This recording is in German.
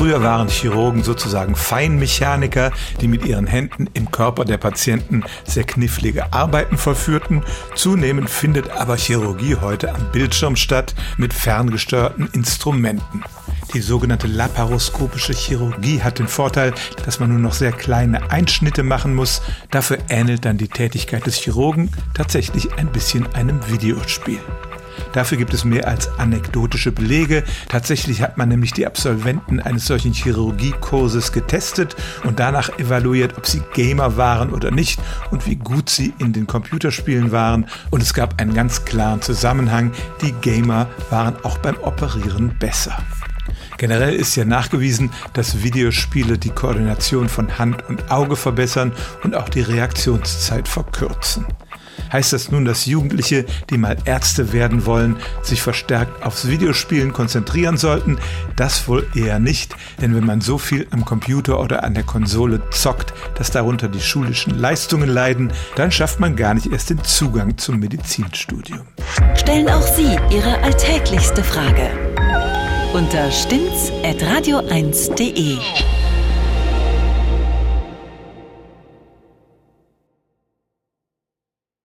Früher waren Chirurgen sozusagen Feinmechaniker, die mit ihren Händen im Körper der Patienten sehr knifflige Arbeiten vollführten. Zunehmend findet aber Chirurgie heute am Bildschirm statt mit ferngesteuerten Instrumenten. Die sogenannte laparoskopische Chirurgie hat den Vorteil, dass man nur noch sehr kleine Einschnitte machen muss. Dafür ähnelt dann die Tätigkeit des Chirurgen tatsächlich ein bisschen einem Videospiel. Dafür gibt es mehr als anekdotische Belege. Tatsächlich hat man nämlich die Absolventen eines solchen Chirurgiekurses getestet und danach evaluiert, ob sie Gamer waren oder nicht und wie gut sie in den Computerspielen waren. Und es gab einen ganz klaren Zusammenhang. Die Gamer waren auch beim Operieren besser. Generell ist ja nachgewiesen, dass Videospiele die Koordination von Hand und Auge verbessern und auch die Reaktionszeit verkürzen. Heißt das nun, dass Jugendliche, die mal Ärzte werden wollen, sich verstärkt aufs Videospielen konzentrieren sollten? Das wohl eher nicht, denn wenn man so viel am Computer oder an der Konsole zockt, dass darunter die schulischen Leistungen leiden, dann schafft man gar nicht erst den Zugang zum Medizinstudium. Stellen auch Sie Ihre alltäglichste Frage unter stimmtz.radio1.de.